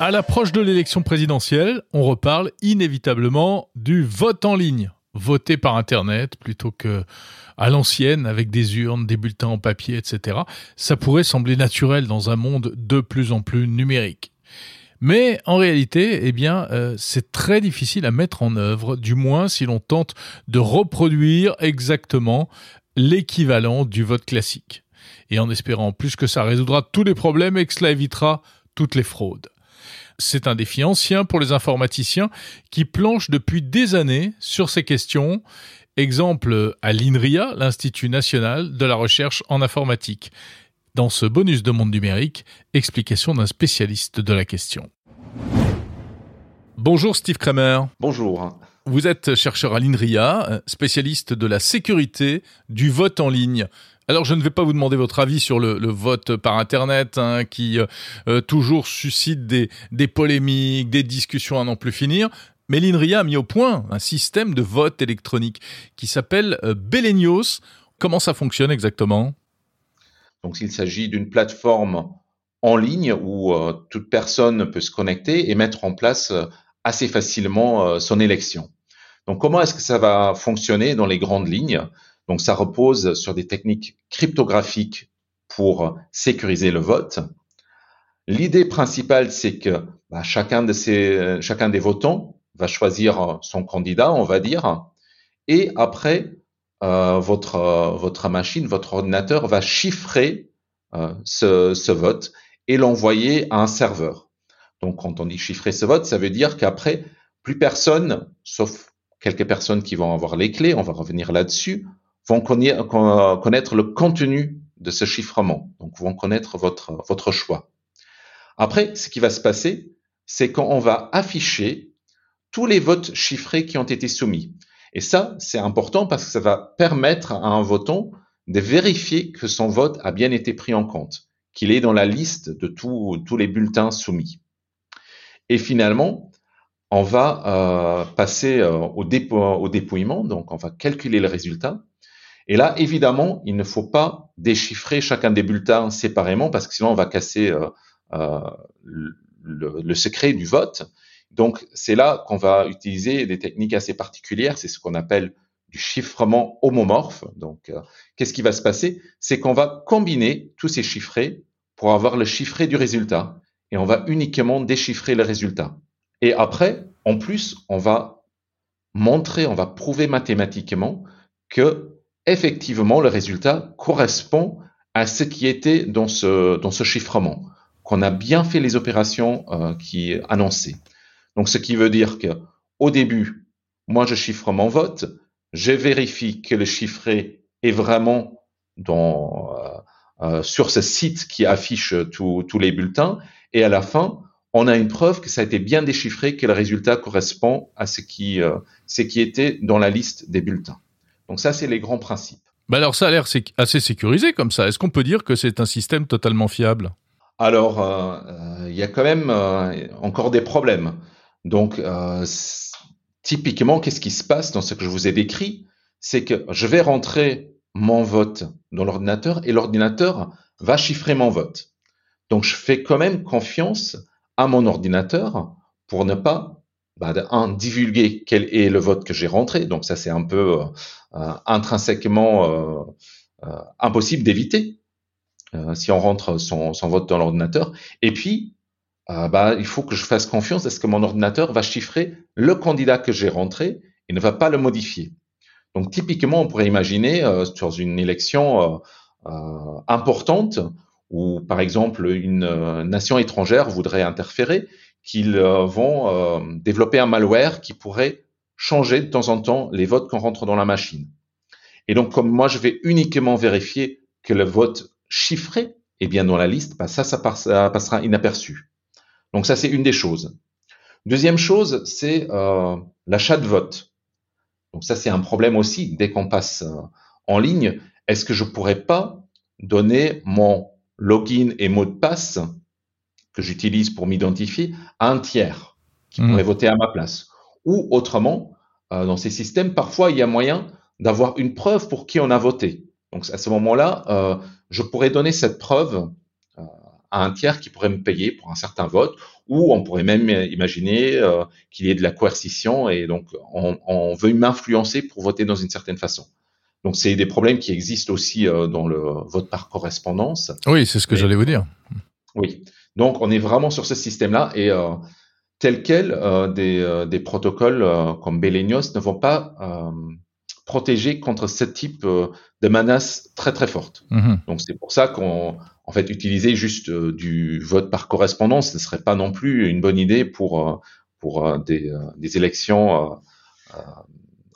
À l'approche de l'élection présidentielle, on reparle inévitablement du vote en ligne. Voter par Internet plutôt que à l'ancienne avec des urnes, des bulletins en papier, etc. Ça pourrait sembler naturel dans un monde de plus en plus numérique. Mais en réalité, eh bien, euh, c'est très difficile à mettre en œuvre, du moins si l'on tente de reproduire exactement l'équivalent du vote classique. Et en espérant plus que ça résoudra tous les problèmes et que cela évitera toutes les fraudes. C'est un défi ancien pour les informaticiens qui planchent depuis des années sur ces questions. Exemple à l'INRIA, l'Institut national de la recherche en informatique. Dans ce bonus de monde numérique, explication d'un spécialiste de la question. Bonjour Steve Kramer. Bonjour. Vous êtes chercheur à l'INRIA, spécialiste de la sécurité du vote en ligne. Alors, je ne vais pas vous demander votre avis sur le, vote par Internet, hein, qui euh, euh, toujours suscite des, polémiques, des discussions à n'en plus finir. Mais l'INRIA a mis au point un système de vote électronique qui s'appelle euh, Belenios. Comment ça fonctionne exactement? Donc, il s'agit d'une plateforme en ligne où toute personne peut se connecter et mettre en place assez facilement son élection. Donc, comment est-ce que ça va fonctionner dans les grandes lignes? Donc ça repose sur des techniques cryptographiques pour sécuriser le vote. L'idée principale, c'est que bah, chacun, des votants va choisir son candidat, on va dire, et après, euh, votre, machine, votre ordinateur va chiffrer euh, ce vote et l'envoyer à un serveur. Donc quand on dit chiffrer ce vote, ça veut dire qu'après, plus personne, sauf quelques personnes qui vont avoir les clés, on va revenir là-dessus, vont connaître le contenu de ce chiffrement, donc vont connaître votre, votre choix. Après, ce qui va se passer, c'est qu'on va afficher tous les votes chiffrés qui ont été soumis. Et ça, c'est important parce que ça va permettre à un votant de vérifier que son vote a bien été pris en compte, qu'il est dans la liste de tous les bulletins soumis. Et finalement, on va euh, passer euh, au, au dépouillement, donc on va calculer le résultat. Et là, évidemment, il ne faut pas déchiffrer chacun des bulletins séparément parce que sinon on va casser euh, euh le, secret du vote. Donc c'est là qu'on va utiliser des techniques assez particulières, c'est ce qu'on appelle du chiffrement homomorphe. Donc euh, qu'est-ce qui va se passer? C'est qu'on va combiner tous ces chiffrés pour avoir le chiffré du résultat et on va uniquement déchiffrer le résultat. Et après, en plus, on va montrer, on va prouver mathématiquement que effectivement, le résultat correspond à ce qui était dans ce, dans ce chiffrement, qu'on a bien fait les opérations euh, qui annoncées. Donc, ce qui veut dire que au début, moi, je chiffre mon vote, je vérifie que le chiffré est vraiment euh, euh, sur ce site qui affiche tous les bulletins, et à la fin, on a une preuve que ça a été bien déchiffré, que le résultat correspond à ce qui, ce qui était dans la liste des bulletins. Donc ça, c'est les grands principes. Bah alors ça a l'air assez sécurisé comme ça. Est-ce qu'on peut dire que c'est un système totalement fiable? Alors, euh, euh, il y a quand même euh, encore des problèmes. Donc, typiquement, qu'est-ce qui se passe dans ce que je vous ai décrit? C'est que je vais rentrer mon vote dans l'ordinateur et l'ordinateur va chiffrer mon vote. Donc, je fais quand même confiance à mon ordinateur pour ne pas bah, divulguer quel est le vote que j'ai rentré. Donc ça, c'est un peu euh, euh intrinsèquement euh, impossible d'éviter si on rentre son, son vote dans l'ordinateur. Et puis, bah, il faut que je fasse confiance à ce que mon ordinateur va chiffrer le candidat que j'ai rentré et ne va pas le modifier. Donc typiquement, on pourrait imaginer sur une élection importante où, par exemple, une nation étrangère voudrait interférer qu'ils euh, vont euh, développer un malware qui pourrait changer de temps en temps les votes qu'on rentre dans la machine. Et donc, comme moi, je vais uniquement vérifier que le vote chiffré est bien dans la liste, bah ça, ça, passera inaperçu. Donc ça, c'est une des choses. Deuxième chose, c'est euh, l'achat de vote. Donc ça, c'est un problème aussi. Dès qu'on passe euh, en ligne, est-ce que je pourrais pas donner mon login et mot de passe que j'utilise pour m'identifier à un tiers qui mmh. pourrait voter à ma place. Ou autrement, euh, dans ces systèmes, parfois il y a moyen d'avoir une preuve pour qui on a voté. Donc à ce moment-là, je pourrais donner cette preuve à un tiers qui pourrait me payer pour un certain vote, ou on pourrait même imaginer qu'il y ait de la coercition et donc on, on veut m'influencer pour voter dans une certaine façon. Donc c'est des problèmes qui existent aussi euh, dans le vote par correspondance. Oui, c'est ce que j'allais vous dire. Oui. Donc on est vraiment sur ce système-là et euh, tel quel, euh, des, euh, des, protocoles comme Belenios ne vont pas protéger contre ce type de menaces très très fortes. Mm-hmm. Donc c'est pour ça qu'on en fait utiliser juste du vote par correspondance ne serait pas non plus une bonne idée pour pour des, des élections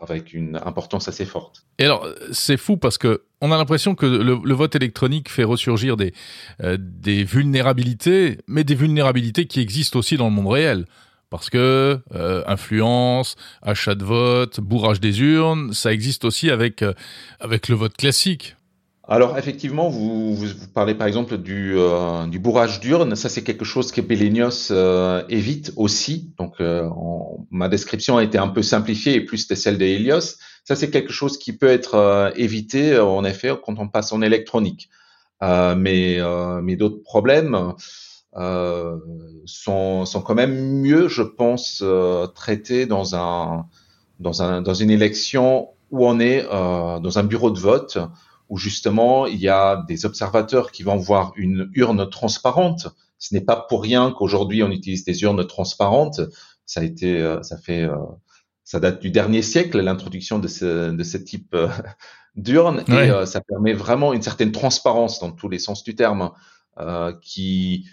avec une importance assez forte. Et alors, c'est fou parce que on a l'impression que le, vote électronique fait ressurgir des, euh, des vulnérabilités, mais des vulnérabilités qui existent aussi dans le monde réel. Parce que euh, influence, achat de vote, bourrage des urnes, ça existe aussi avec, euh, avec le vote classique. Alors effectivement, vous, vous, parlez par exemple du, euh, du bourrage d'urne. Ça, c'est quelque chose que Belenios euh, évite aussi. Donc, euh, ma description a été un peu simplifiée et plus c'était celle d'Elios. Ça, c'est quelque chose qui peut être euh, évité en effet quand on passe en électronique. Euh, mais mais d'autres problèmes sont, sont quand même mieux, je pense, traités dans un dans un dans une élection où on est dans un bureau de vote où justement il y a des observateurs qui vont voir une urne transparente. Ce n'est pas pour rien qu'aujourd'hui on utilise des urnes transparentes. Ça a été, euh, ça fait, euh, ça date du dernier siècle l'introduction de ce, de ce type euh, d'urne et ça permet vraiment une certaine transparence dans tous les sens du terme, qui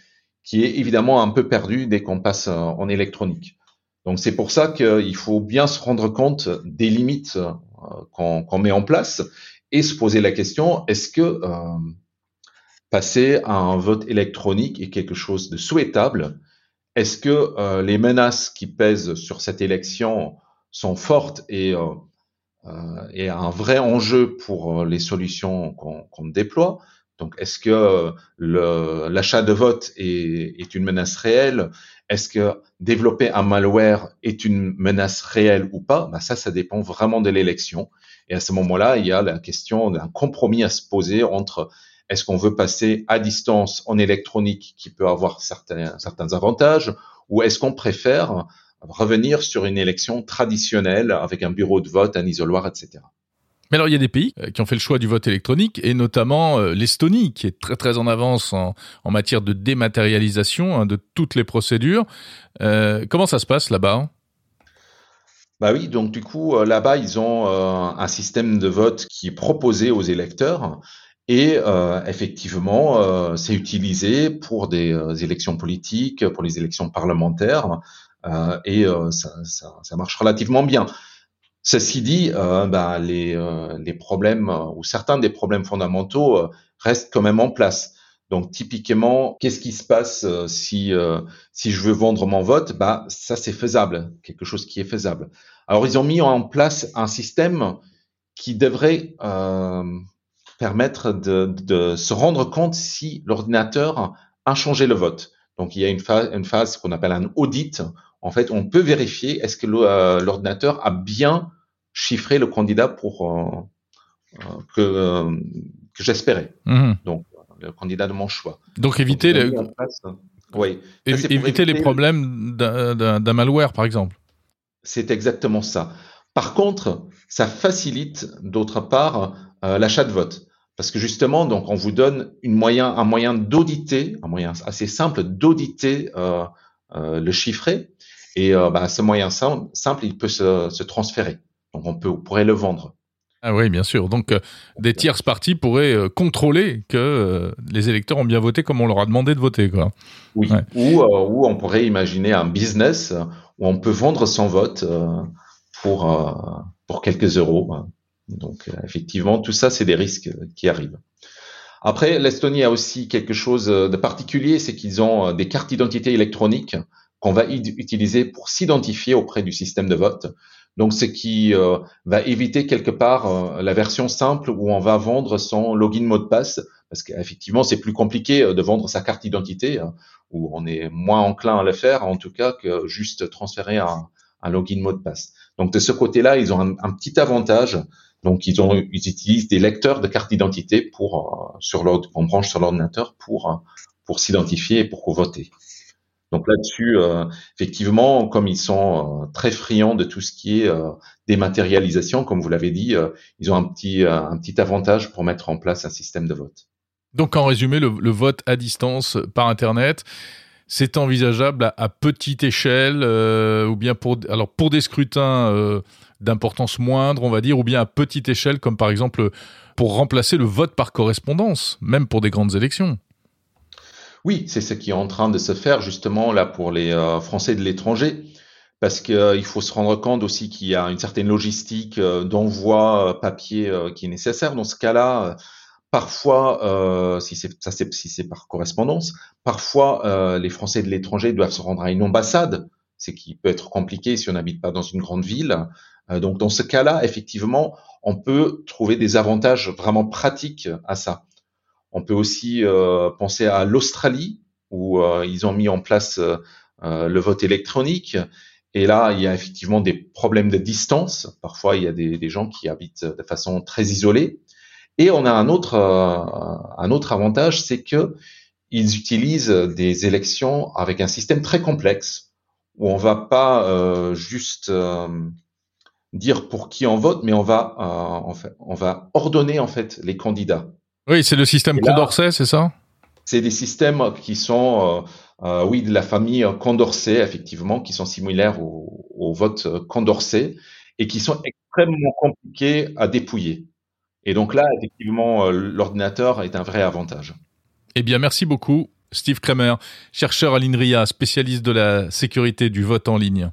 qui est évidemment un peu perdu dès qu'on passe en électronique. Donc c'est pour ça qu'il faut bien se rendre compte des limites qu'on met en place et se poser la question, est-ce que euh, passer à un vote électronique est quelque chose de souhaitable? Est-ce que euh, les menaces qui pèsent sur cette élection sont fortes et, euh, et un vrai enjeu pour les solutions qu'on déploie? Donc, est-ce que l'achat de vote est, une menace réelle? Est-ce que développer un malware est une menace réelle ou pas? Ben Ça, ça dépend vraiment de l'élection. Et à ce moment-là, il y a la question d'un compromis à se poser entre est-ce qu'on veut passer à distance en électronique qui peut avoir certains, certains avantages ou est-ce qu'on préfère revenir sur une élection traditionnelle avec un bureau de vote, un isoloir, etc. Mais alors, il y a des pays euh, qui ont fait le choix du vote électronique, et notamment euh, l'Estonie, qui est très très en avance en, matière de dématérialisation hein, de toutes les procédures. Euh, comment ça se passe là-bas? Bah oui, donc du coup, là-bas, ils ont un système de vote qui est proposé aux électeurs. Et effectivement, c'est utilisé pour des élections politiques, pour les élections parlementaires, et ça, ça, marche relativement bien. Ceci dit, bah, les, les, problèmes ou certains des problèmes fondamentaux restent quand même en place. Donc typiquement, qu'est-ce qui se passe si si je veux vendre mon vote? Bah ça c'est faisable, quelque chose qui est faisable. Alors, ils ont mis en place un système qui devrait euh, permettre de, de, se rendre compte si l'ordinateur a changé le vote. Donc, il y a une phase qu'on appelle un audit. En fait, on peut vérifier est-ce que euh, l'ordinateur a bien chiffré le candidat pour euh, euh que, que j'espérais. Mmh. Donc, le candidat de mon choix. Donc, éviter, Donc, le... place, oui. éviter, éviter les problèmes d'un malware, par exemple. C'est exactement ça. Par contre, ça facilite d'autre part euh, l'achat de vote. Parce que justement, donc, on vous donne une moyen, un moyen d'auditer, un moyen assez simple d'auditer euh, euh, le chiffré. Et euh, bah, ce moyen simple, simple, il peut se, se, transférer. Donc, on, peut, on pourrait le vendre. Ah oui, bien sûr. Donc, euh, des tierces parties pourraient euh, contrôler que les électeurs ont bien voté comme on leur a demandé de voter. Quoi. Oui. Ouais. Ou, ou on pourrait imaginer un business où on peut vendre son vote pour, pour quelques euros. Donc effectivement, tout ça, c'est des risques qui arrivent. Après, l'Estonie a aussi quelque chose de particulier, c'est qu'ils ont des cartes d'identité électroniques qu'on va utiliser pour s'identifier auprès du système de vote. Donc, ce qui euh, va éviter quelque part euh, la version simple où on va vendre son login mot de passe, parce qu'effectivement, c'est plus compliqué de vendre sa carte d'identité, hein, où on est moins enclin à le faire, en tout cas, que juste transférer un, login mot de passe. Donc, de ce côté-là, ils ont un, petit avantage Donc ils, ont, ils utilisent des lecteurs de carte d'identité pour sur leur, qu'on branche sur l'ordinateur pour pour s'identifier et pour voter. Donc là-dessus, euh, effectivement, comme ils sont euh, très friands de tout ce qui est euh, dématérialisation, comme vous l'avez dit, ils ont un petit, avantage pour mettre en place un système de vote. Donc en résumé, le, vote à distance par Internet, c'est envisageable à, petite échelle, ou bien pour, alors pour des scrutins d'importance moindre, on va dire, ou bien à petite échelle, comme par exemple pour remplacer le vote par correspondance, même pour des grandes élections. Oui, c'est ce qui est en train de se faire justement là pour les euh, Français de l'étranger, parce qu'il euh, faut se rendre compte aussi qu'il y a une certaine logistique euh, d'envoi papier qui est nécessaire. Dans ce cas-là, parfois, si c'est ça si c'est par correspondance, parfois les Français de l'étranger doivent se rendre à une ambassade, ce qui peut être compliqué si on n'habite pas dans une grande ville. donc dans ce cas-là, effectivement, on peut trouver des avantages vraiment pratiques à ça. On peut aussi euh, penser à l'Australie, où euh, ils ont mis en place euh, le vote électronique. Et là, il y a effectivement des problèmes de distance. Parfois, il y a des, gens qui habitent de façon très isolée. Et on a un autre, un autre avantage, c'est que ils utilisent des élections avec un système très complexe où on va pas juste dire pour qui on vote, mais on va, on va ordonner en fait les candidats. Oui, c'est le système Condorcet, c'est ça? C'est des systèmes qui sont, euh, euh, oui, de la famille Condorcet, effectivement, qui sont similaires au, au vote Condorcet et qui sont extrêmement compliqués à dépouiller. Et donc là, effectivement, euh, l'ordinateur est un vrai avantage. Eh bien, merci beaucoup, Steve Kramer, chercheur à l'INRIA, spécialiste de la sécurité du vote en ligne.